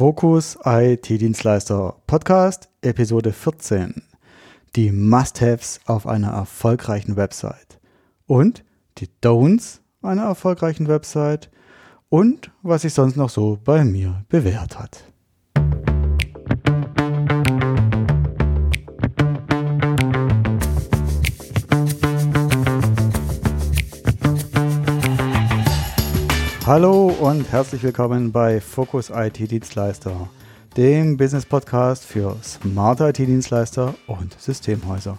Fokus IT-Dienstleister Podcast, Episode 14. Die Must-Haves auf einer erfolgreichen Website. Und die Don'ts einer erfolgreichen Website. Und was sich sonst noch so bei mir bewährt hat. Hallo und herzlich willkommen bei Focus IT Dienstleister, dem Business Podcast für smarte IT Dienstleister und Systemhäuser.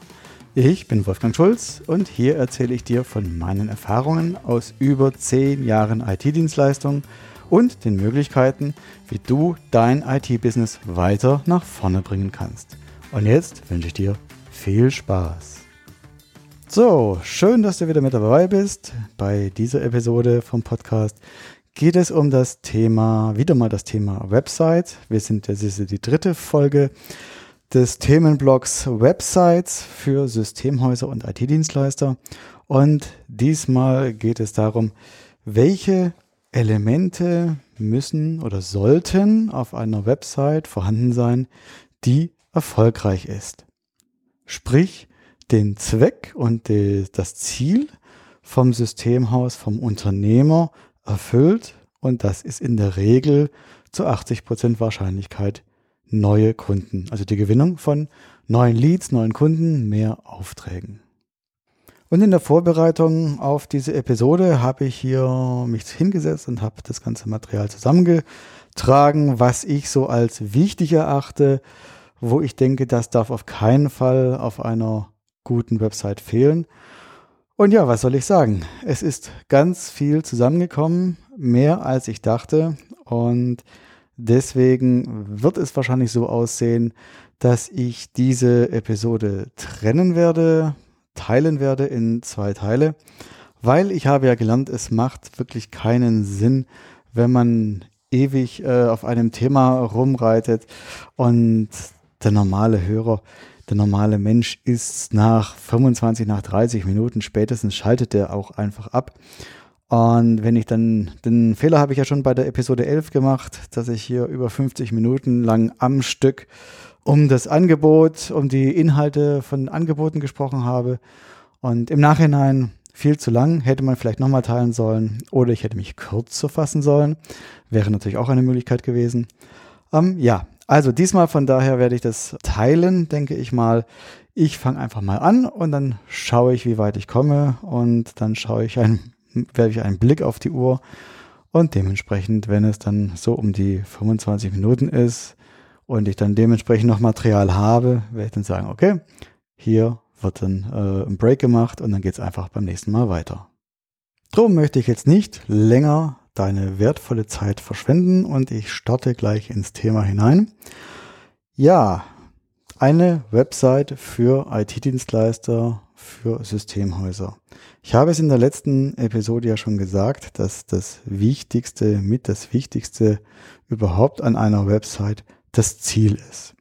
Ich bin Wolfgang Schulz und hier erzähle ich dir von meinen Erfahrungen aus über zehn Jahren IT-Dienstleistung und den Möglichkeiten, wie du dein IT-Business weiter nach vorne bringen kannst. Und jetzt wünsche ich dir viel Spaß. So, schön, dass du wieder mit dabei bist. Bei dieser Episode vom Podcast geht es um das Thema, wieder mal das Thema Website. Wir sind, das ist die dritte Folge des Themenblocks Websites für Systemhäuser und IT-Dienstleister. Und diesmal geht es darum, welche Elemente müssen oder sollten auf einer Website vorhanden sein, die erfolgreich ist. Sprich, den Zweck und die, das Ziel vom Systemhaus, vom Unternehmer erfüllt und das ist in der Regel zu 80 Prozent Wahrscheinlichkeit neue Kunden. Also die Gewinnung von neuen Leads, neuen Kunden, mehr Aufträgen. Und in der Vorbereitung auf diese Episode habe ich hier mich hingesetzt und habe das ganze Material zusammengetragen, was ich so als wichtig erachte, wo ich denke, das darf auf keinen Fall auf einer guten Website fehlen. Und ja, was soll ich sagen? Es ist ganz viel zusammengekommen, mehr als ich dachte. Und deswegen wird es wahrscheinlich so aussehen, dass ich diese Episode trennen werde, teilen werde in zwei Teile, weil ich habe ja gelernt, es macht wirklich keinen Sinn, wenn man ewig äh, auf einem Thema rumreitet und der normale Hörer der normale Mensch ist nach 25, nach 30 Minuten spätestens schaltet er auch einfach ab. Und wenn ich dann, den Fehler habe ich ja schon bei der Episode 11 gemacht, dass ich hier über 50 Minuten lang am Stück um das Angebot, um die Inhalte von Angeboten gesprochen habe. Und im Nachhinein viel zu lang, hätte man vielleicht nochmal teilen sollen oder ich hätte mich kürzer fassen sollen. Wäre natürlich auch eine Möglichkeit gewesen. Ähm, ja, also diesmal von daher werde ich das teilen, denke ich mal. Ich fange einfach mal an und dann schaue ich, wie weit ich komme und dann schaue ich ein, werde ich einen Blick auf die Uhr und dementsprechend, wenn es dann so um die 25 Minuten ist und ich dann dementsprechend noch Material habe, werde ich dann sagen, okay, hier wird dann äh, ein Break gemacht und dann geht es einfach beim nächsten Mal weiter. Drum möchte ich jetzt nicht länger deine wertvolle Zeit verschwenden und ich starte gleich ins Thema hinein. Ja, eine Website für IT-Dienstleister, für Systemhäuser. Ich habe es in der letzten Episode ja schon gesagt, dass das Wichtigste, mit das Wichtigste überhaupt an einer Website das Ziel ist.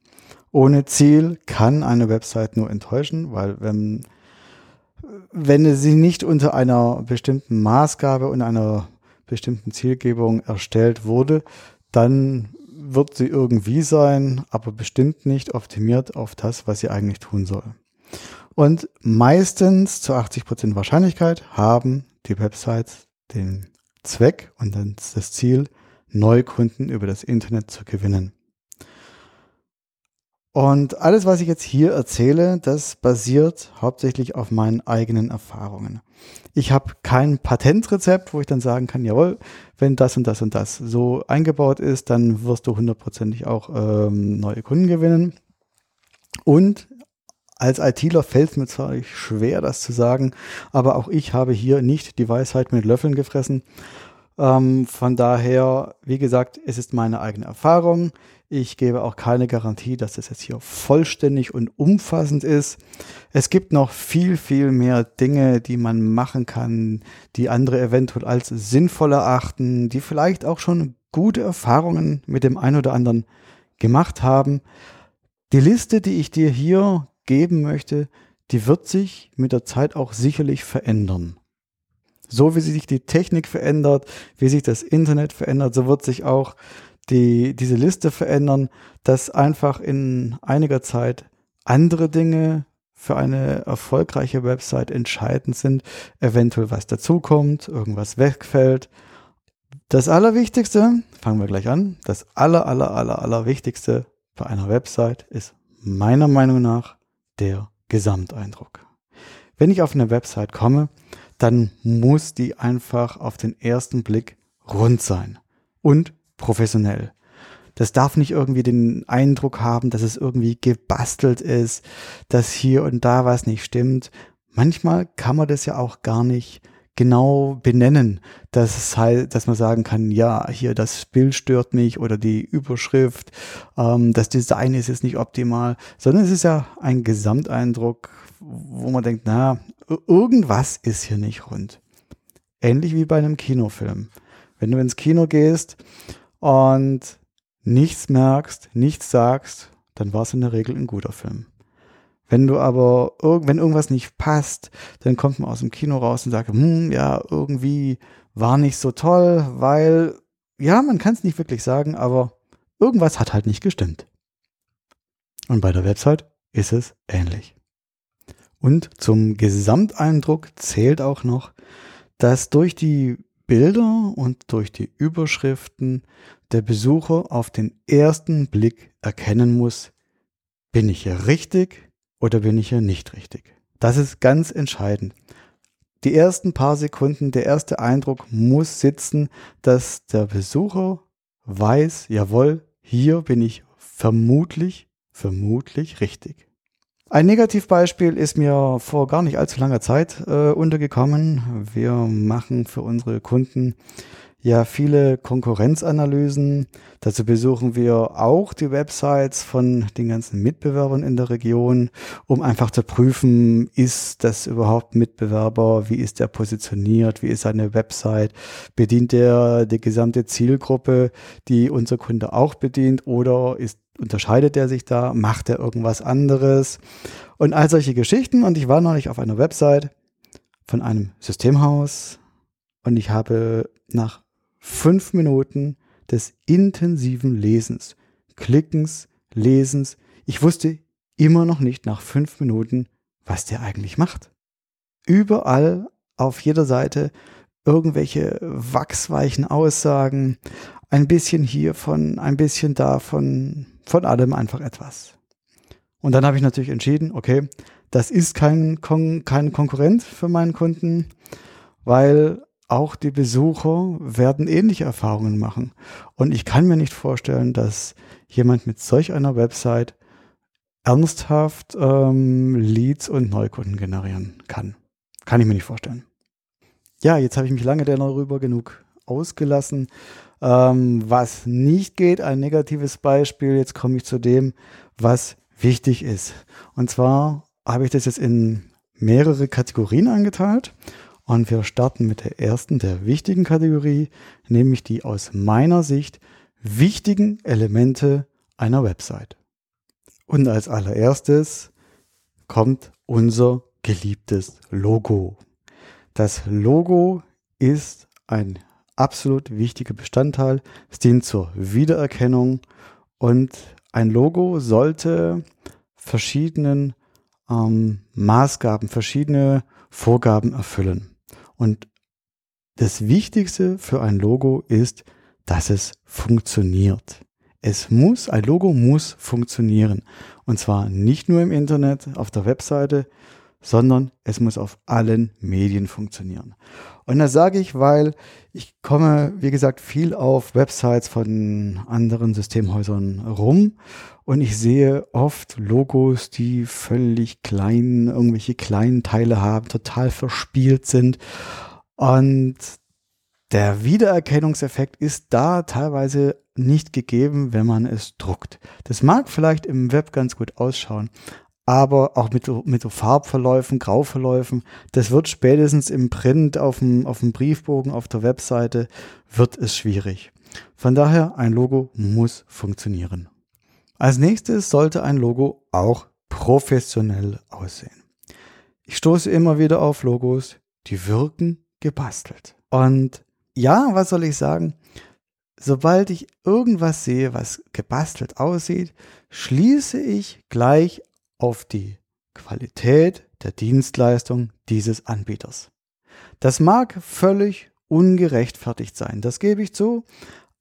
Ohne Ziel kann eine Website nur enttäuschen, weil wenn, wenn sie nicht unter einer bestimmten Maßgabe und einer bestimmten Zielgebung erstellt wurde, dann wird sie irgendwie sein, aber bestimmt nicht optimiert auf das, was sie eigentlich tun soll. Und meistens zu 80 Prozent Wahrscheinlichkeit haben die Websites den Zweck und das Ziel, Neukunden über das Internet zu gewinnen. Und alles, was ich jetzt hier erzähle, das basiert hauptsächlich auf meinen eigenen Erfahrungen. Ich habe kein Patentrezept, wo ich dann sagen kann, jawohl, wenn das und das und das so eingebaut ist, dann wirst du hundertprozentig auch ähm, neue Kunden gewinnen. Und als ITler fällt es mir zwar schwer, das zu sagen, aber auch ich habe hier nicht die Weisheit mit Löffeln gefressen. Ähm, von daher, wie gesagt, es ist meine eigene Erfahrung. Ich gebe auch keine Garantie, dass das jetzt hier vollständig und umfassend ist. Es gibt noch viel, viel mehr Dinge, die man machen kann, die andere eventuell als sinnvoll erachten, die vielleicht auch schon gute Erfahrungen mit dem einen oder anderen gemacht haben. Die Liste, die ich dir hier geben möchte, die wird sich mit der Zeit auch sicherlich verändern. So wie sich die Technik verändert, wie sich das Internet verändert, so wird sich auch die, diese Liste verändern, dass einfach in einiger Zeit andere Dinge für eine erfolgreiche Website entscheidend sind, eventuell was dazukommt, irgendwas wegfällt. Das Allerwichtigste, fangen wir gleich an, das Aller, Aller, Aller, Allerwichtigste bei einer Website ist meiner Meinung nach der Gesamteindruck. Wenn ich auf eine Website komme, dann muss die einfach auf den ersten Blick rund sein und professionell. Das darf nicht irgendwie den Eindruck haben, dass es irgendwie gebastelt ist, dass hier und da was nicht stimmt. Manchmal kann man das ja auch gar nicht genau benennen, dass es halt, dass man sagen kann, ja, hier das Bild stört mich oder die Überschrift, ähm, das Design ist jetzt nicht optimal, sondern es ist ja ein Gesamteindruck, wo man denkt, na, irgendwas ist hier nicht rund. Ähnlich wie bei einem Kinofilm. Wenn du ins Kino gehst und nichts merkst, nichts sagst, dann war es in der Regel ein guter Film. Wenn du aber, wenn irgendwas nicht passt, dann kommt man aus dem Kino raus und sagt, hm, ja, irgendwie war nicht so toll, weil, ja, man kann es nicht wirklich sagen, aber irgendwas hat halt nicht gestimmt. Und bei der Website ist es ähnlich. Und zum Gesamteindruck zählt auch noch, dass durch die Bilder und durch die Überschriften der Besucher auf den ersten Blick erkennen muss, bin ich hier richtig oder bin ich hier nicht richtig. Das ist ganz entscheidend. Die ersten paar Sekunden, der erste Eindruck muss sitzen, dass der Besucher weiß, jawohl, hier bin ich vermutlich, vermutlich richtig. Ein Negativbeispiel ist mir vor gar nicht allzu langer Zeit äh, untergekommen. Wir machen für unsere Kunden ja viele Konkurrenzanalysen. Dazu besuchen wir auch die Websites von den ganzen Mitbewerbern in der Region, um einfach zu prüfen, ist das überhaupt Mitbewerber, wie ist der positioniert, wie ist seine Website, bedient der die gesamte Zielgruppe, die unser Kunde auch bedient oder ist unterscheidet er sich da, macht er irgendwas anderes und all solche Geschichten und ich war neulich auf einer Website von einem Systemhaus und ich habe nach fünf Minuten des intensiven Lesens, Klickens, Lesens. Ich wusste immer noch nicht nach fünf Minuten, was der eigentlich macht. Überall auf jeder Seite irgendwelche wachsweichen Aussagen, ein bisschen hiervon, ein bisschen davon, von allem einfach etwas. Und dann habe ich natürlich entschieden, okay, das ist kein, Kon kein Konkurrent für meinen Kunden, weil auch die Besucher werden ähnliche Erfahrungen machen. Und ich kann mir nicht vorstellen, dass jemand mit solch einer Website ernsthaft ähm, Leads und Neukunden generieren kann. Kann ich mir nicht vorstellen. Ja, jetzt habe ich mich lange darüber genug ausgelassen. Ähm, was nicht geht, ein negatives Beispiel. Jetzt komme ich zu dem, was wichtig ist. Und zwar habe ich das jetzt in mehrere Kategorien eingeteilt. Und wir starten mit der ersten, der wichtigen Kategorie, nämlich die aus meiner Sicht wichtigen Elemente einer Website. Und als allererstes kommt unser geliebtes Logo. Das Logo ist ein absolut wichtiger Bestandteil. Es dient zur Wiedererkennung und ein Logo sollte verschiedenen ähm, Maßgaben, verschiedene Vorgaben erfüllen. Und das Wichtigste für ein Logo ist, dass es funktioniert. Es muss, ein Logo muss funktionieren. Und zwar nicht nur im Internet, auf der Webseite, sondern es muss auf allen Medien funktionieren. Und das sage ich, weil ich komme, wie gesagt, viel auf Websites von anderen Systemhäusern rum und ich sehe oft Logos, die völlig klein, irgendwelche kleinen Teile haben, total verspielt sind. Und der Wiedererkennungseffekt ist da teilweise nicht gegeben, wenn man es druckt. Das mag vielleicht im Web ganz gut ausschauen, aber auch mit, mit so Farbverläufen, Grauverläufen, das wird spätestens im Print auf dem, auf dem Briefbogen, auf der Webseite, wird es schwierig. Von daher, ein Logo muss funktionieren. Als nächstes sollte ein Logo auch professionell aussehen. Ich stoße immer wieder auf Logos, die wirken gebastelt. Und ja, was soll ich sagen? sobald ich irgendwas sehe, was gebastelt aussieht, schließe ich gleich auf die Qualität der Dienstleistung dieses Anbieters. Das mag völlig ungerechtfertigt sein, das gebe ich zu,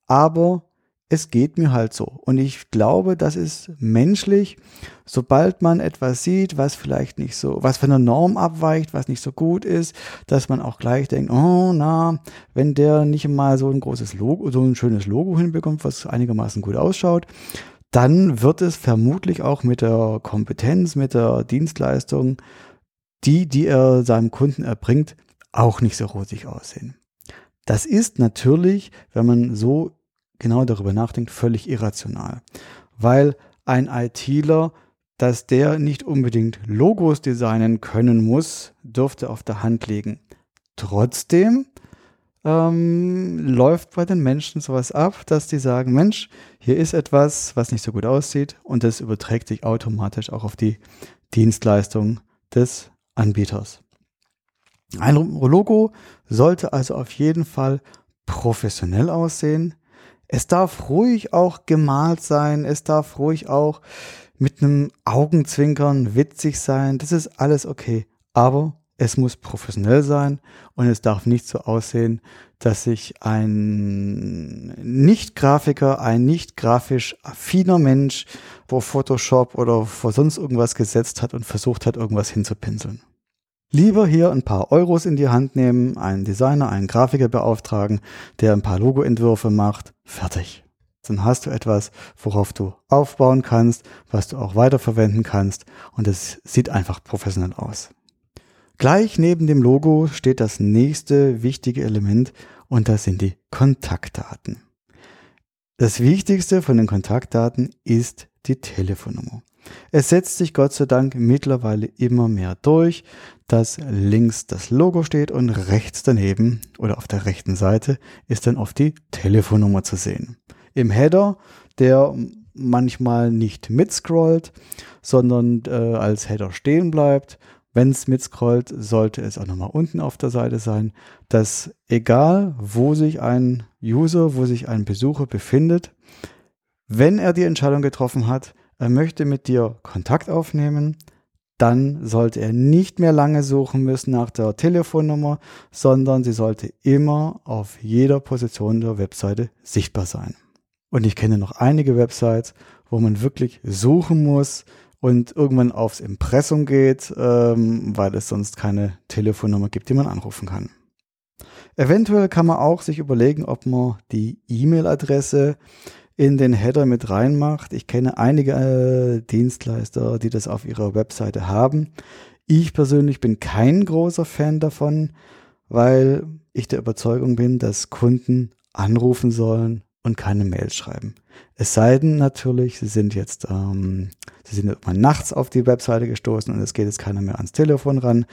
aber es geht mir halt so. Und ich glaube, das ist menschlich. Sobald man etwas sieht, was vielleicht nicht so, was von der Norm abweicht, was nicht so gut ist, dass man auch gleich denkt, oh, na, wenn der nicht mal so ein großes Logo, so ein schönes Logo hinbekommt, was einigermaßen gut ausschaut, dann wird es vermutlich auch mit der Kompetenz, mit der Dienstleistung, die, die er seinem Kunden erbringt, auch nicht so rosig aussehen. Das ist natürlich, wenn man so genau darüber nachdenkt, völlig irrational. Weil ein ITler, dass der nicht unbedingt Logos designen können muss, dürfte auf der Hand liegen. Trotzdem ähm, läuft bei den Menschen sowas ab, dass die sagen, Mensch, hier ist etwas, was nicht so gut aussieht und das überträgt sich automatisch auch auf die Dienstleistung des Anbieters. Ein Logo sollte also auf jeden Fall professionell aussehen, es darf ruhig auch gemalt sein, es darf ruhig auch mit einem Augenzwinkern witzig sein, das ist alles okay. Aber es muss professionell sein und es darf nicht so aussehen, dass sich ein Nicht-Grafiker, ein nicht grafisch affiner Mensch vor Photoshop oder vor sonst irgendwas gesetzt hat und versucht hat, irgendwas hinzupinseln. Lieber hier ein paar Euros in die Hand nehmen, einen Designer, einen Grafiker beauftragen, der ein paar Logoentwürfe macht, fertig. Dann hast du etwas, worauf du aufbauen kannst, was du auch weiterverwenden kannst und es sieht einfach professionell aus. Gleich neben dem Logo steht das nächste wichtige Element und das sind die Kontaktdaten. Das Wichtigste von den Kontaktdaten ist die Telefonnummer. Es setzt sich Gott sei Dank mittlerweile immer mehr durch, dass links das Logo steht und rechts daneben oder auf der rechten Seite ist dann oft die Telefonnummer zu sehen. Im Header, der manchmal nicht mitscrollt, sondern äh, als Header stehen bleibt. Wenn es mitscrollt, sollte es auch nochmal unten auf der Seite sein, dass egal wo sich ein User, wo sich ein Besucher befindet, wenn er die Entscheidung getroffen hat, er möchte mit dir Kontakt aufnehmen, dann sollte er nicht mehr lange suchen müssen nach der Telefonnummer, sondern sie sollte immer auf jeder Position der Webseite sichtbar sein. Und ich kenne noch einige Websites, wo man wirklich suchen muss und irgendwann aufs Impressum geht, ähm, weil es sonst keine Telefonnummer gibt, die man anrufen kann. Eventuell kann man auch sich überlegen, ob man die E-Mail-Adresse in den Header mit reinmacht. Ich kenne einige äh, Dienstleister, die das auf ihrer Webseite haben. Ich persönlich bin kein großer Fan davon, weil ich der Überzeugung bin, dass Kunden anrufen sollen und keine Mails schreiben. Es sei denn natürlich, sie sind jetzt, ähm, sie sind irgendwann nachts auf die Webseite gestoßen und es geht jetzt keiner mehr ans Telefon ran.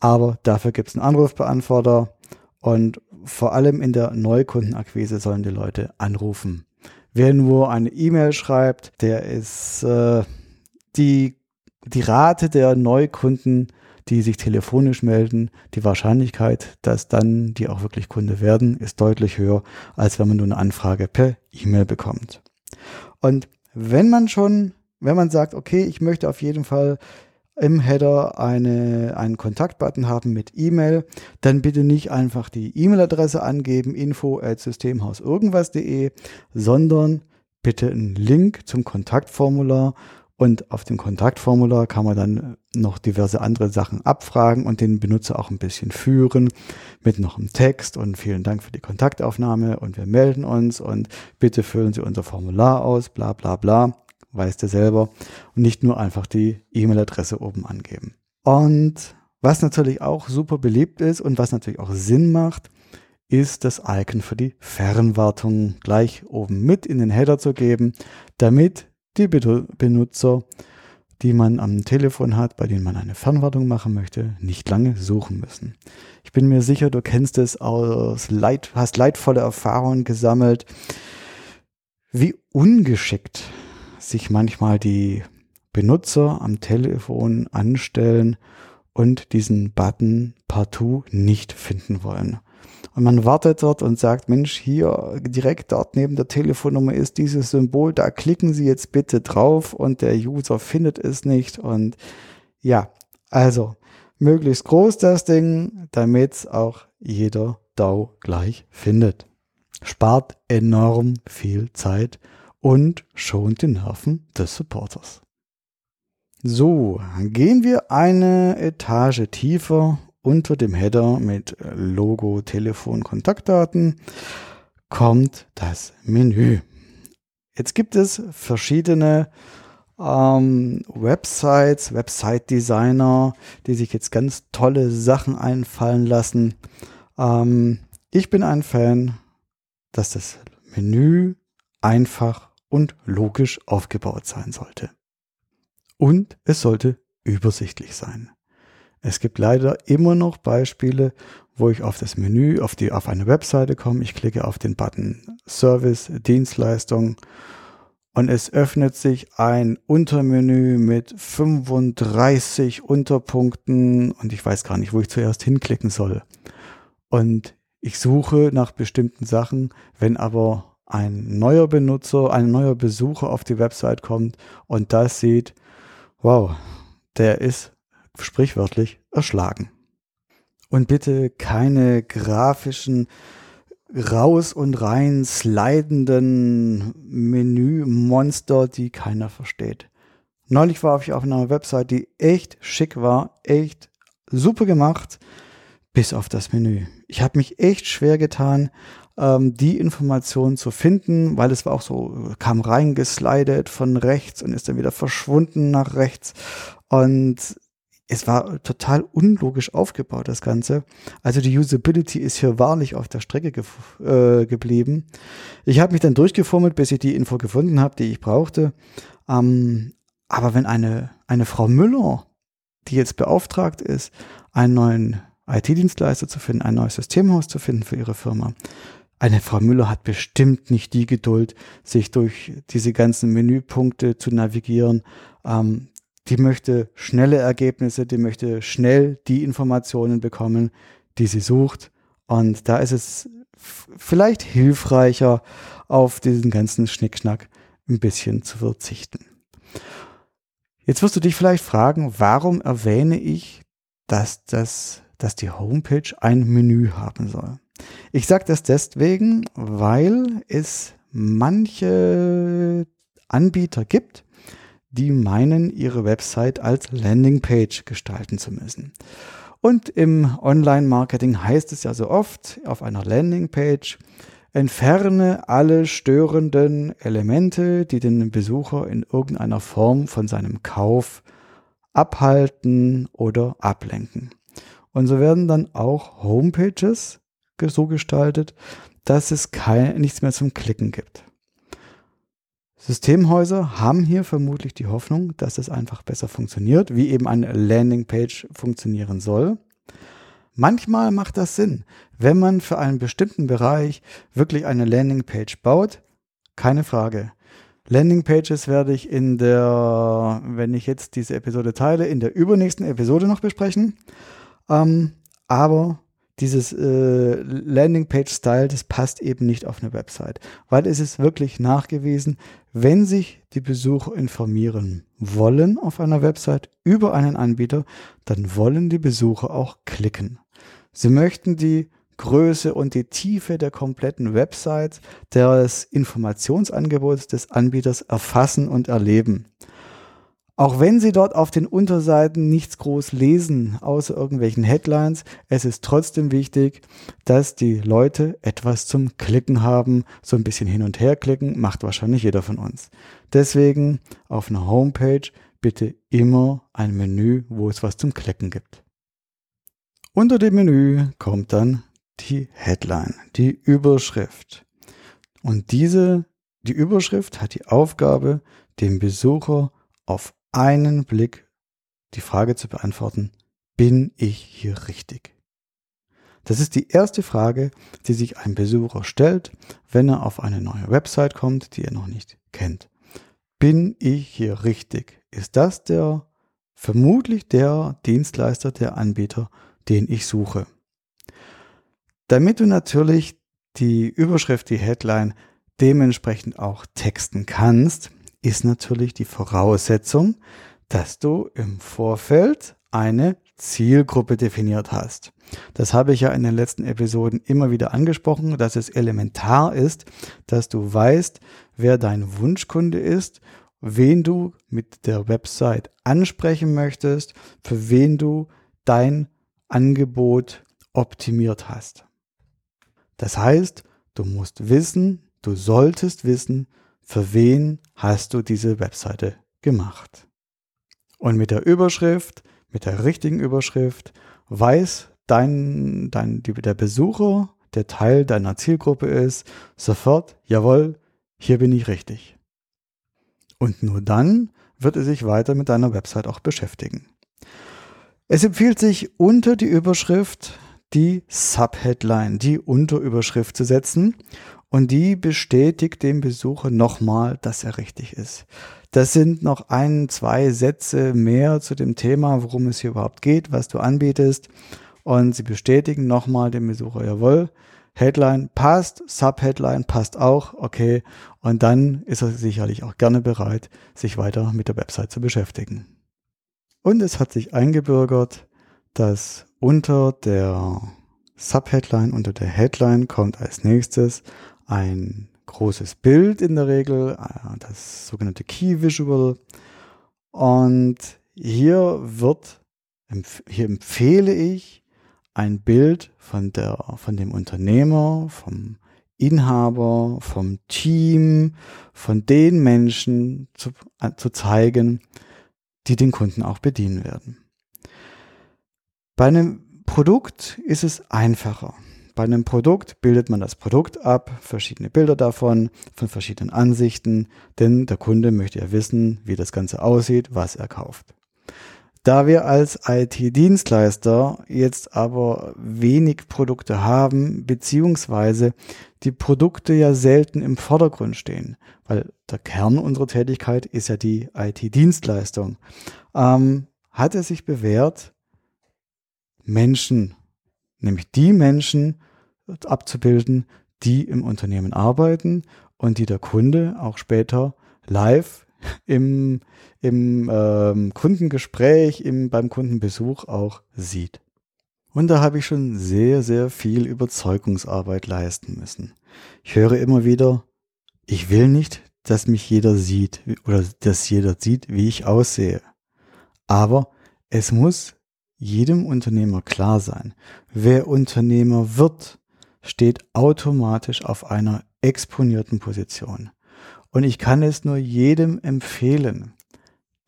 Aber dafür gibt es einen Anrufbeantworter und vor allem in der Neukundenakquise sollen die Leute anrufen. Wer nur eine E-Mail schreibt, der ist äh, die, die Rate der Neukunden, die sich telefonisch melden, die Wahrscheinlichkeit, dass dann die auch wirklich Kunde werden, ist deutlich höher, als wenn man nur eine Anfrage per E-Mail bekommt. Und wenn man schon, wenn man sagt, okay, ich möchte auf jeden Fall im Header eine, einen Kontaktbutton haben mit E-Mail, dann bitte nicht einfach die E-Mail-Adresse angeben, info at systemhaus irgendwas.de, sondern bitte einen Link zum Kontaktformular. Und auf dem Kontaktformular kann man dann noch diverse andere Sachen abfragen und den Benutzer auch ein bisschen führen mit noch einem Text. Und vielen Dank für die Kontaktaufnahme. Und wir melden uns und bitte füllen Sie unser Formular aus, bla bla bla weißt du selber und nicht nur einfach die E-Mail-Adresse oben angeben. Und was natürlich auch super beliebt ist und was natürlich auch Sinn macht, ist das Icon für die Fernwartung gleich oben mit in den Header zu geben, damit die Benutzer, die man am Telefon hat, bei denen man eine Fernwartung machen möchte, nicht lange suchen müssen. Ich bin mir sicher, du kennst es aus Leid, hast leidvolle Erfahrungen gesammelt, wie ungeschickt sich manchmal die Benutzer am Telefon anstellen und diesen Button partout nicht finden wollen. und man wartet dort und sagt, Mensch, hier direkt dort neben der Telefonnummer ist dieses Symbol, da klicken Sie jetzt bitte drauf und der User findet es nicht und ja, also möglichst groß das Ding, damit auch jeder DAO gleich findet. Spart enorm viel Zeit und schont die Nerven des Supporters. So, gehen wir eine Etage tiefer unter dem Header mit Logo, Telefon, Kontaktdaten kommt das Menü. Jetzt gibt es verschiedene ähm, Websites, Website-Designer, die sich jetzt ganz tolle Sachen einfallen lassen. Ähm, ich bin ein Fan, dass das Menü einfach und logisch aufgebaut sein sollte. Und es sollte übersichtlich sein. Es gibt leider immer noch Beispiele, wo ich auf das Menü, auf die, auf eine Webseite komme. Ich klicke auf den Button Service, Dienstleistung und es öffnet sich ein Untermenü mit 35 Unterpunkten und ich weiß gar nicht, wo ich zuerst hinklicken soll. Und ich suche nach bestimmten Sachen, wenn aber ein neuer Benutzer, ein neuer Besucher auf die Website kommt und das sieht, wow, der ist sprichwörtlich erschlagen. Und bitte keine grafischen raus und rein slidenden Menümonster, die keiner versteht. Neulich war ich auf einer Website, die echt schick war, echt super gemacht, bis auf das Menü. Ich habe mich echt schwer getan, ähm, die Information zu finden, weil es war auch so, kam reingeslidet von rechts und ist dann wieder verschwunden nach rechts. Und es war total unlogisch aufgebaut, das Ganze. Also die Usability ist hier wahrlich auf der Strecke ge äh, geblieben. Ich habe mich dann durchgefummelt, bis ich die Info gefunden habe, die ich brauchte. Ähm, aber wenn eine, eine Frau Müller, die jetzt beauftragt ist, einen neuen IT-Dienstleister zu finden, ein neues Systemhaus zu finden für ihre Firma, eine Frau Müller hat bestimmt nicht die Geduld, sich durch diese ganzen Menüpunkte zu navigieren. Ähm, die möchte schnelle Ergebnisse, die möchte schnell die Informationen bekommen, die sie sucht. Und da ist es vielleicht hilfreicher, auf diesen ganzen Schnickschnack ein bisschen zu verzichten. Jetzt wirst du dich vielleicht fragen, warum erwähne ich, dass, das, dass die Homepage ein Menü haben soll? Ich sage das deswegen, weil es manche Anbieter gibt, die meinen, ihre Website als Landingpage gestalten zu müssen. Und im Online-Marketing heißt es ja so oft auf einer Landingpage, entferne alle störenden Elemente, die den Besucher in irgendeiner Form von seinem Kauf abhalten oder ablenken. Und so werden dann auch Homepages so gestaltet, dass es kein, nichts mehr zum Klicken gibt. Systemhäuser haben hier vermutlich die Hoffnung, dass es einfach besser funktioniert, wie eben eine Landingpage funktionieren soll. Manchmal macht das Sinn, wenn man für einen bestimmten Bereich wirklich eine Landingpage baut. Keine Frage. Landingpages werde ich in der, wenn ich jetzt diese Episode teile, in der übernächsten Episode noch besprechen. Ähm, aber dieses äh, Landingpage-Style, das passt eben nicht auf eine Website, weil es ist wirklich nachgewiesen, wenn sich die Besucher informieren wollen auf einer Website über einen Anbieter, dann wollen die Besucher auch klicken. Sie möchten die Größe und die Tiefe der kompletten Website, des Informationsangebots des Anbieters erfassen und erleben. Auch wenn Sie dort auf den Unterseiten nichts groß lesen, außer irgendwelchen Headlines, es ist trotzdem wichtig, dass die Leute etwas zum Klicken haben. So ein bisschen hin und her klicken macht wahrscheinlich jeder von uns. Deswegen auf einer Homepage bitte immer ein Menü, wo es was zum Klicken gibt. Unter dem Menü kommt dann die Headline, die Überschrift. Und diese, die Überschrift hat die Aufgabe, dem Besucher auf einen Blick die Frage zu beantworten, bin ich hier richtig? Das ist die erste Frage, die sich ein Besucher stellt, wenn er auf eine neue Website kommt, die er noch nicht kennt. Bin ich hier richtig? Ist das der vermutlich der Dienstleister, der Anbieter, den ich suche? Damit du natürlich die Überschrift, die Headline dementsprechend auch texten kannst, ist natürlich die Voraussetzung, dass du im Vorfeld eine Zielgruppe definiert hast. Das habe ich ja in den letzten Episoden immer wieder angesprochen, dass es elementar ist, dass du weißt, wer dein Wunschkunde ist, wen du mit der Website ansprechen möchtest, für wen du dein Angebot optimiert hast. Das heißt, du musst wissen, du solltest wissen, für wen hast du diese Webseite gemacht. Und mit der Überschrift, mit der richtigen Überschrift, weiß dein, dein, der Besucher, der Teil deiner Zielgruppe ist, sofort, jawohl, hier bin ich richtig. Und nur dann wird er sich weiter mit deiner Website auch beschäftigen. Es empfiehlt sich unter die Überschrift die Subheadline, die Unterüberschrift zu setzen und die bestätigt dem Besucher nochmal, dass er richtig ist. Das sind noch ein, zwei Sätze mehr zu dem Thema, worum es hier überhaupt geht, was du anbietest. Und sie bestätigen nochmal dem Besucher, jawohl, Headline passt, Subheadline passt auch, okay. Und dann ist er sicherlich auch gerne bereit, sich weiter mit der Website zu beschäftigen. Und es hat sich eingebürgert, dass unter der Subheadline, unter der Headline kommt als nächstes ein großes Bild in der Regel, äh, das sogenannte Key Visual. Und hier wird, hier empfehle ich ein Bild von der, von dem Unternehmer, vom Inhaber, vom Team, von den Menschen zu, äh, zu zeigen, die den Kunden auch bedienen werden. Bei einem Produkt ist es einfacher. Bei einem Produkt bildet man das Produkt ab, verschiedene Bilder davon, von verschiedenen Ansichten, denn der Kunde möchte ja wissen, wie das Ganze aussieht, was er kauft. Da wir als IT-Dienstleister jetzt aber wenig Produkte haben, beziehungsweise die Produkte ja selten im Vordergrund stehen, weil der Kern unserer Tätigkeit ist ja die IT-Dienstleistung, ähm, hat es sich bewährt, Menschen nämlich die Menschen abzubilden, die im Unternehmen arbeiten und die der Kunde auch später live im, im ähm, Kundengespräch, im, beim Kundenbesuch auch sieht. Und da habe ich schon sehr, sehr viel Überzeugungsarbeit leisten müssen. Ich höre immer wieder, ich will nicht, dass mich jeder sieht oder dass jeder sieht, wie ich aussehe. Aber es muss jedem Unternehmer klar sein, wer Unternehmer wird, steht automatisch auf einer exponierten Position. Und ich kann es nur jedem empfehlen.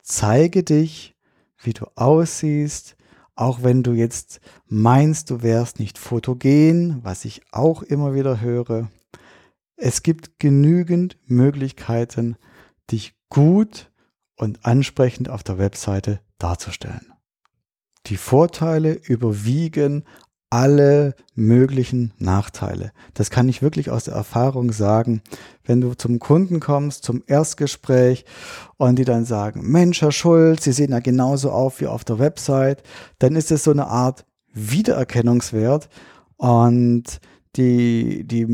Zeige dich, wie du aussiehst, auch wenn du jetzt meinst, du wärst nicht fotogen, was ich auch immer wieder höre. Es gibt genügend Möglichkeiten, dich gut und ansprechend auf der Webseite darzustellen. Die Vorteile überwiegen alle möglichen Nachteile. Das kann ich wirklich aus der Erfahrung sagen. Wenn du zum Kunden kommst, zum Erstgespräch und die dann sagen, Mensch, Herr Schulz, Sie sehen ja genauso auf wie auf der Website, dann ist es so eine Art Wiedererkennungswert und die, die,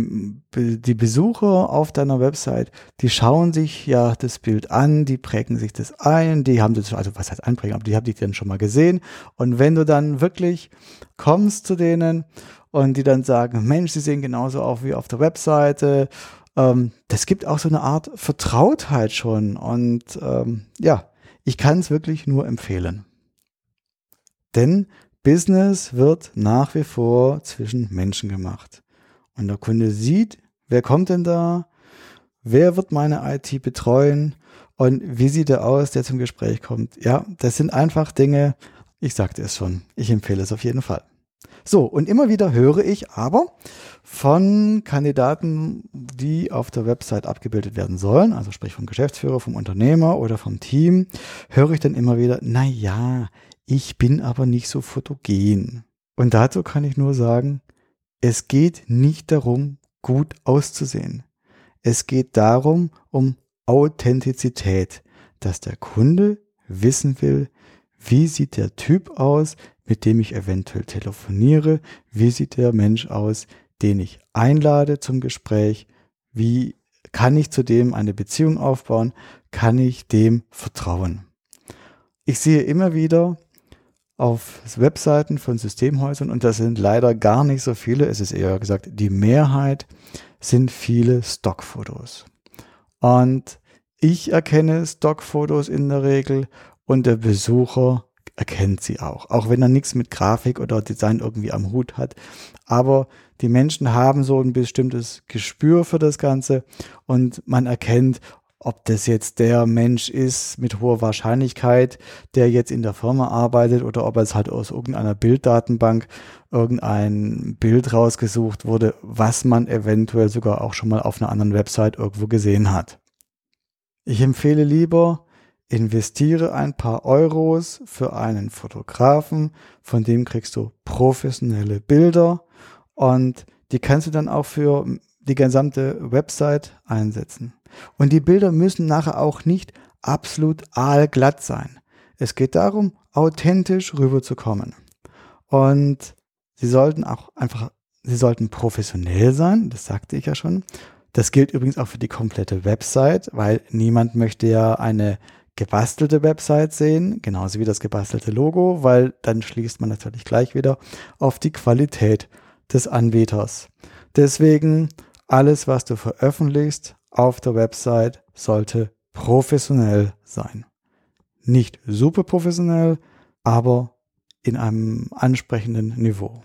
die Besucher auf deiner Website, die schauen sich ja das Bild an, die prägen sich das ein, die haben das, also was heißt einprägen, aber die haben dich dann schon mal gesehen. Und wenn du dann wirklich kommst zu denen und die dann sagen, Mensch, sie sehen genauso auf wie auf der Webseite, ähm, das gibt auch so eine Art Vertrautheit schon. Und ähm, ja, ich kann es wirklich nur empfehlen. Denn Business wird nach wie vor zwischen Menschen gemacht. Und der Kunde sieht, wer kommt denn da, wer wird meine IT betreuen und wie sieht er aus, der zum Gespräch kommt. Ja, das sind einfach Dinge, ich sagte es schon, ich empfehle es auf jeden Fall. So, und immer wieder höre ich aber von Kandidaten, die auf der Website abgebildet werden sollen, also sprich vom Geschäftsführer, vom Unternehmer oder vom Team, höre ich dann immer wieder, na ja, ich bin aber nicht so fotogen. Und dazu kann ich nur sagen, es geht nicht darum, gut auszusehen. Es geht darum, um Authentizität, dass der Kunde wissen will, wie sieht der Typ aus, mit dem ich eventuell telefoniere? Wie sieht der Mensch aus, den ich einlade zum Gespräch? Wie kann ich zu dem eine Beziehung aufbauen? Kann ich dem vertrauen? Ich sehe immer wieder auf Webseiten von Systemhäusern, und das sind leider gar nicht so viele, es ist eher gesagt, die Mehrheit sind viele Stockfotos. Und ich erkenne Stockfotos in der Regel und der Besucher erkennt sie auch, auch wenn er nichts mit Grafik oder Design irgendwie am Hut hat. Aber die Menschen haben so ein bestimmtes Gespür für das Ganze und man erkennt, ob das jetzt der Mensch ist mit hoher Wahrscheinlichkeit, der jetzt in der Firma arbeitet oder ob es halt aus irgendeiner Bilddatenbank irgendein Bild rausgesucht wurde, was man eventuell sogar auch schon mal auf einer anderen Website irgendwo gesehen hat. Ich empfehle lieber, investiere ein paar Euros für einen Fotografen, von dem kriegst du professionelle Bilder und die kannst du dann auch für die gesamte Website einsetzen. Und die Bilder müssen nachher auch nicht absolut aalglatt sein. Es geht darum, authentisch rüberzukommen. Und sie sollten auch einfach, sie sollten professionell sein, das sagte ich ja schon. Das gilt übrigens auch für die komplette Website, weil niemand möchte ja eine gebastelte Website sehen, genauso wie das gebastelte Logo, weil dann schließt man natürlich gleich wieder auf die Qualität des Anbieters. Deswegen alles, was du veröffentlichst auf der Website, sollte professionell sein. Nicht super professionell, aber in einem ansprechenden Niveau.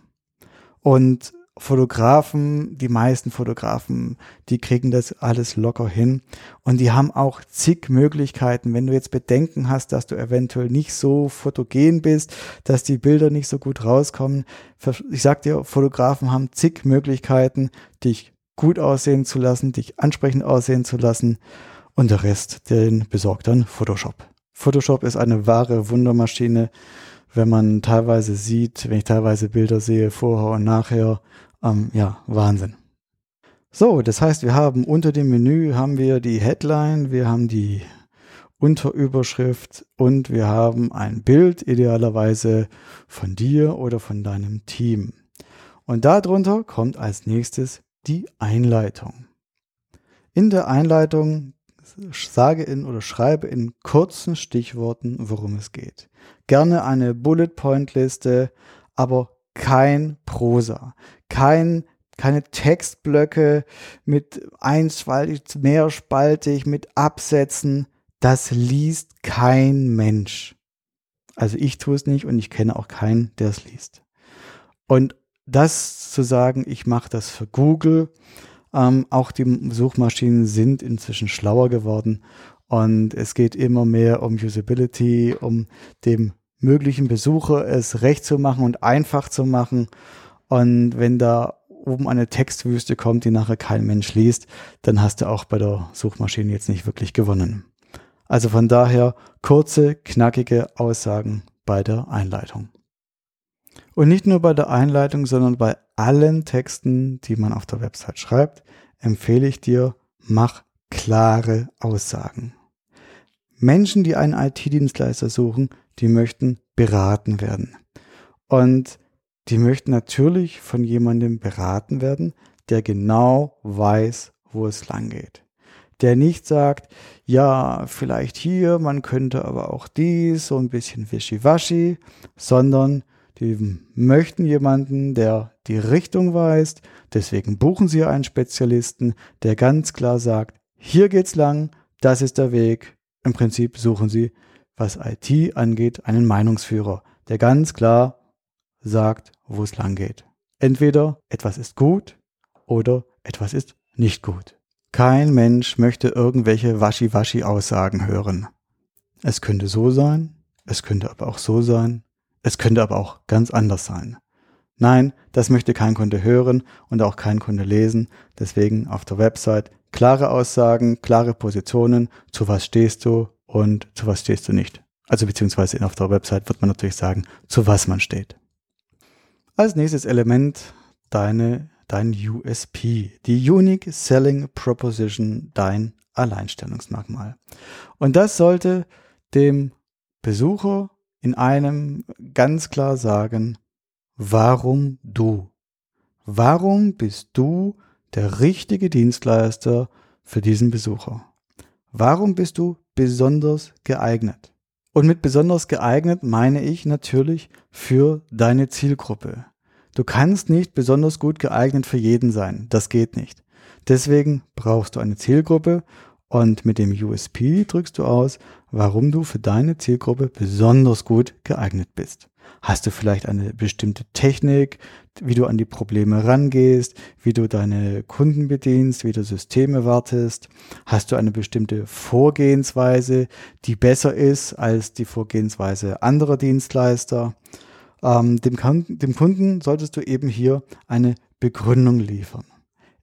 Und Fotografen, die meisten Fotografen, die kriegen das alles locker hin und die haben auch zig Möglichkeiten. Wenn du jetzt Bedenken hast, dass du eventuell nicht so fotogen bist, dass die Bilder nicht so gut rauskommen, ich sag dir, Fotografen haben zig Möglichkeiten, dich gut aussehen zu lassen, dich ansprechend aussehen zu lassen und der Rest, den besorgt dann Photoshop. Photoshop ist eine wahre Wundermaschine, wenn man teilweise sieht, wenn ich teilweise Bilder sehe, vorher und nachher, ähm, ja, Wahnsinn. So, das heißt, wir haben unter dem Menü haben wir die Headline, wir haben die Unterüberschrift und wir haben ein Bild, idealerweise von dir oder von deinem Team. Und darunter kommt als nächstes die Einleitung. In der Einleitung sage in oder schreibe in kurzen Stichworten, worum es geht. Gerne eine Bullet Point Liste, aber kein Prosa, kein keine Textblöcke mit einspaltig, mehrspaltig, mit Absätzen. Das liest kein Mensch. Also ich tue es nicht und ich kenne auch keinen, der es liest. Und das zu sagen, ich mache das für Google, ähm, auch die Suchmaschinen sind inzwischen schlauer geworden und es geht immer mehr um Usability, um dem möglichen Besucher es recht zu machen und einfach zu machen. Und wenn da oben eine Textwüste kommt, die nachher kein Mensch liest, dann hast du auch bei der Suchmaschine jetzt nicht wirklich gewonnen. Also von daher kurze, knackige Aussagen bei der Einleitung. Und nicht nur bei der Einleitung, sondern bei allen Texten, die man auf der Website schreibt, empfehle ich dir, mach klare Aussagen. Menschen, die einen IT-Dienstleister suchen, die möchten beraten werden. Und die möchten natürlich von jemandem beraten werden, der genau weiß, wo es lang geht. Der nicht sagt, ja, vielleicht hier, man könnte aber auch dies, so ein bisschen wischiwaschi, sondern die möchten jemanden, der die Richtung weist. Deswegen buchen sie einen Spezialisten, der ganz klar sagt, hier geht's lang, das ist der Weg. Im Prinzip suchen sie, was IT angeht, einen Meinungsführer, der ganz klar sagt, wo es lang geht. Entweder etwas ist gut oder etwas ist nicht gut. Kein Mensch möchte irgendwelche Waschi-Waschi-Aussagen hören. Es könnte so sein, es könnte aber auch so sein, es könnte aber auch ganz anders sein. Nein, das möchte kein Kunde hören und auch kein Kunde lesen. Deswegen auf der Website klare Aussagen, klare Positionen, zu was stehst du und zu was stehst du nicht. Also beziehungsweise auf der Website wird man natürlich sagen, zu was man steht. Als nächstes Element deine, dein USP, die Unique Selling Proposition, dein Alleinstellungsmerkmal. Und das sollte dem Besucher in einem ganz klar sagen, warum du? Warum bist du der richtige Dienstleister für diesen Besucher? Warum bist du besonders geeignet? Und mit besonders geeignet meine ich natürlich für deine Zielgruppe. Du kannst nicht besonders gut geeignet für jeden sein. Das geht nicht. Deswegen brauchst du eine Zielgruppe und mit dem USP drückst du aus, warum du für deine Zielgruppe besonders gut geeignet bist. Hast du vielleicht eine bestimmte Technik, wie du an die Probleme rangehst, wie du deine Kunden bedienst, wie du Systeme wartest? Hast du eine bestimmte Vorgehensweise, die besser ist als die Vorgehensweise anderer Dienstleister? Ähm, dem, dem Kunden solltest du eben hier eine Begründung liefern.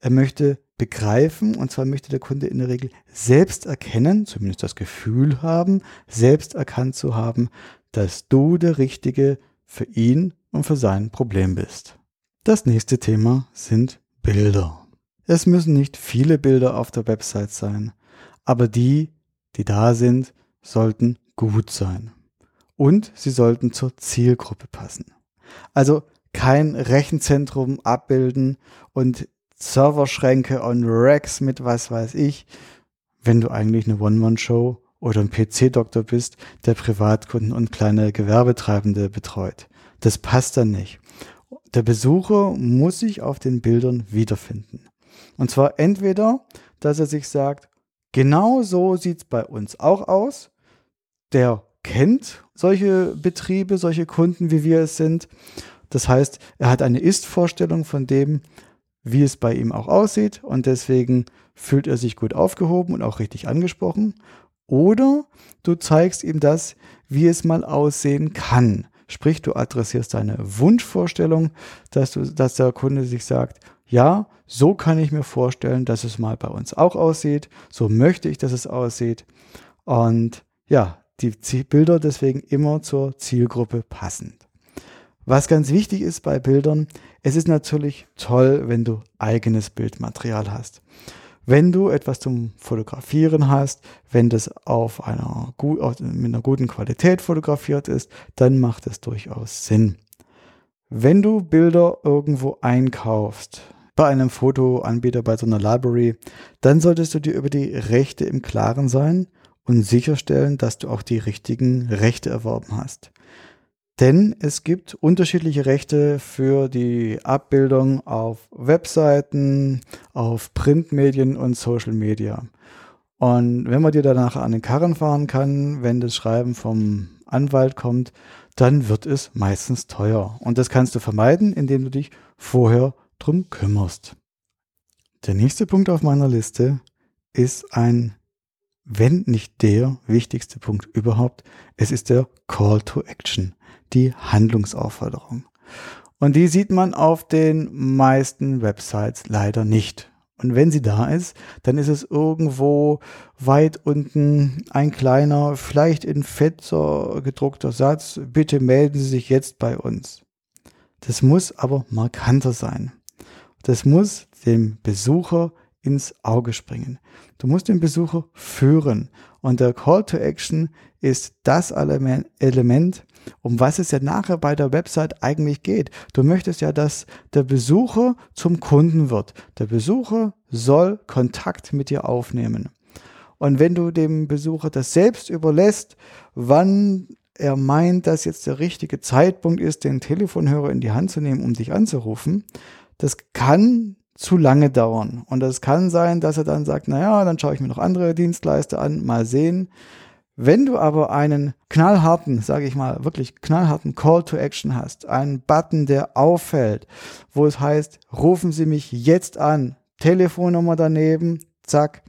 Er möchte begreifen, und zwar möchte der Kunde in der Regel selbst erkennen, zumindest das Gefühl haben, selbst erkannt zu haben, dass du der Richtige für ihn und für sein Problem bist. Das nächste Thema sind Bilder. Es müssen nicht viele Bilder auf der Website sein, aber die, die da sind, sollten gut sein. Und sie sollten zur Zielgruppe passen. Also kein Rechenzentrum abbilden und Serverschränke und Racks mit was weiß ich, wenn du eigentlich eine One-Man-Show oder ein PC-Doktor bist, der Privatkunden und kleine Gewerbetreibende betreut. Das passt dann nicht. Der Besucher muss sich auf den Bildern wiederfinden. Und zwar entweder, dass er sich sagt, genau so sieht es bei uns auch aus. Der kennt solche Betriebe, solche Kunden, wie wir es sind. Das heißt, er hat eine Ist-Vorstellung von dem, wie es bei ihm auch aussieht und deswegen fühlt er sich gut aufgehoben und auch richtig angesprochen. Oder du zeigst ihm das, wie es mal aussehen kann. Sprich, du adressierst deine Wunschvorstellung, dass, du, dass der Kunde sich sagt, ja, so kann ich mir vorstellen, dass es mal bei uns auch aussieht. So möchte ich, dass es aussieht. Und ja, die Bilder deswegen immer zur Zielgruppe passend. Was ganz wichtig ist bei Bildern, es ist natürlich toll, wenn du eigenes Bildmaterial hast. Wenn du etwas zum Fotografieren hast, wenn das auf einer, mit einer guten Qualität fotografiert ist, dann macht es durchaus Sinn. Wenn du Bilder irgendwo einkaufst, bei einem Fotoanbieter, bei so einer Library, dann solltest du dir über die Rechte im Klaren sein und sicherstellen, dass du auch die richtigen Rechte erworben hast. Denn es gibt unterschiedliche Rechte für die Abbildung auf Webseiten, auf Printmedien und Social Media. Und wenn man dir danach an den Karren fahren kann, wenn das Schreiben vom Anwalt kommt, dann wird es meistens teuer. Und das kannst du vermeiden, indem du dich vorher drum kümmerst. Der nächste Punkt auf meiner Liste ist ein, wenn nicht der wichtigste Punkt überhaupt, es ist der Call to Action die Handlungsaufforderung. Und die sieht man auf den meisten Websites leider nicht. Und wenn sie da ist, dann ist es irgendwo weit unten ein kleiner, vielleicht in Fetzer gedruckter Satz, bitte melden Sie sich jetzt bei uns. Das muss aber markanter sein. Das muss dem Besucher ins Auge springen. Du musst den Besucher führen. Und der Call to Action ist das Element, um was es ja nachher bei der Website eigentlich geht. Du möchtest ja, dass der Besucher zum Kunden wird. Der Besucher soll Kontakt mit dir aufnehmen. Und wenn du dem Besucher das selbst überlässt, wann er meint, dass jetzt der richtige Zeitpunkt ist, den Telefonhörer in die Hand zu nehmen, um dich anzurufen, das kann zu lange dauern. Und es kann sein, dass er dann sagt, naja, dann schaue ich mir noch andere Dienstleister an, mal sehen. Wenn du aber einen knallharten, sage ich mal, wirklich knallharten Call to Action hast, einen Button, der auffällt, wo es heißt, rufen Sie mich jetzt an, Telefonnummer daneben, zack,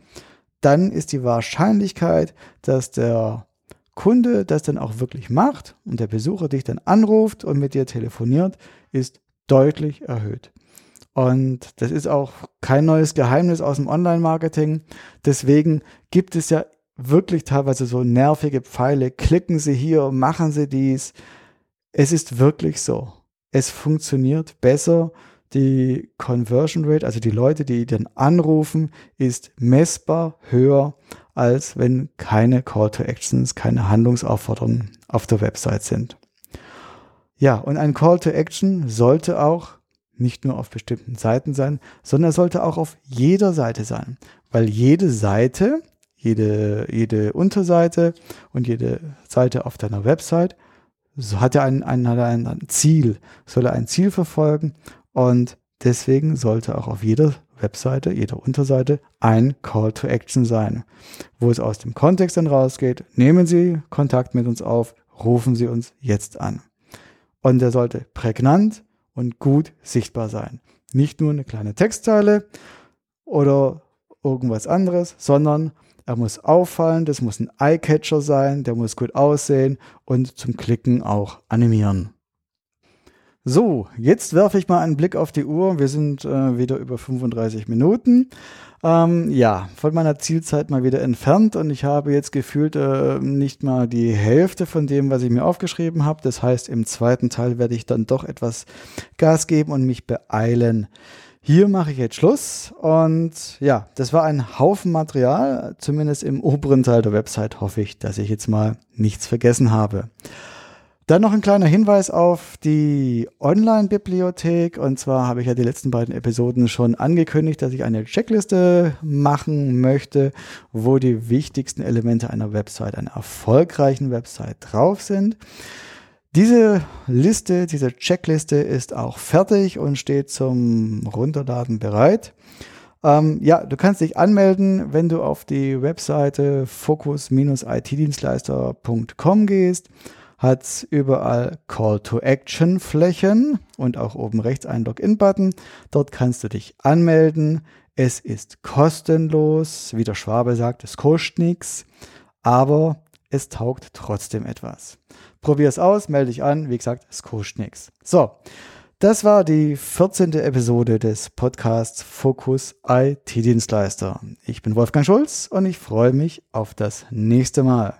dann ist die Wahrscheinlichkeit, dass der Kunde das dann auch wirklich macht und der Besucher dich dann anruft und mit dir telefoniert, ist deutlich erhöht. Und das ist auch kein neues Geheimnis aus dem Online-Marketing. Deswegen gibt es ja wirklich teilweise so nervige Pfeile. Klicken Sie hier, machen Sie dies. Es ist wirklich so. Es funktioniert besser. Die Conversion Rate, also die Leute, die dann anrufen, ist messbar höher als wenn keine Call to Actions, keine Handlungsaufforderungen auf der Website sind. Ja, und ein Call to Action sollte auch nicht nur auf bestimmten Seiten sein, sondern sollte auch auf jeder Seite sein, weil jede Seite, jede, jede Unterseite und jede Seite auf deiner Website so hat er ein, ein, ein, Ziel, soll er ein Ziel verfolgen und deswegen sollte auch auf jeder Webseite, jeder Unterseite ein Call to Action sein, wo es aus dem Kontext dann rausgeht. Nehmen Sie Kontakt mit uns auf, rufen Sie uns jetzt an. Und der sollte prägnant und gut sichtbar sein. Nicht nur eine kleine Textzeile oder irgendwas anderes, sondern er muss auffallen, das muss ein Eyecatcher sein, der muss gut aussehen und zum Klicken auch animieren. So, jetzt werfe ich mal einen Blick auf die Uhr. Wir sind äh, wieder über 35 Minuten. Ähm, ja, von meiner Zielzeit mal wieder entfernt und ich habe jetzt gefühlt äh, nicht mal die Hälfte von dem, was ich mir aufgeschrieben habe. Das heißt, im zweiten Teil werde ich dann doch etwas Gas geben und mich beeilen. Hier mache ich jetzt Schluss und ja, das war ein Haufen Material, zumindest im oberen Teil der Website hoffe ich, dass ich jetzt mal nichts vergessen habe. Dann noch ein kleiner Hinweis auf die Online-Bibliothek. Und zwar habe ich ja die letzten beiden Episoden schon angekündigt, dass ich eine Checkliste machen möchte, wo die wichtigsten Elemente einer Website, einer erfolgreichen Website drauf sind. Diese Liste, diese Checkliste ist auch fertig und steht zum Runterladen bereit. Ähm, ja, du kannst dich anmelden, wenn du auf die Webseite focus-itdienstleister.com gehst hat überall Call to Action Flächen und auch oben rechts einen Login-Button. Dort kannst du dich anmelden. Es ist kostenlos. Wie der Schwabe sagt, es kostet nichts, aber es taugt trotzdem etwas. Probier es aus, melde dich an. Wie gesagt, es kostet nichts. So. Das war die 14. Episode des Podcasts Fokus IT-Dienstleister. Ich bin Wolfgang Schulz und ich freue mich auf das nächste Mal.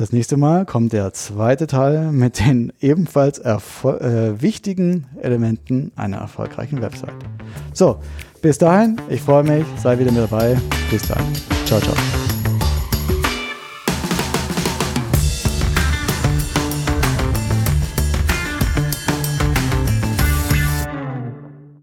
Das nächste Mal kommt der zweite Teil mit den ebenfalls äh, wichtigen Elementen einer erfolgreichen Website. So, bis dahin, ich freue mich, sei wieder mit dabei. Bis dann. Ciao, ciao.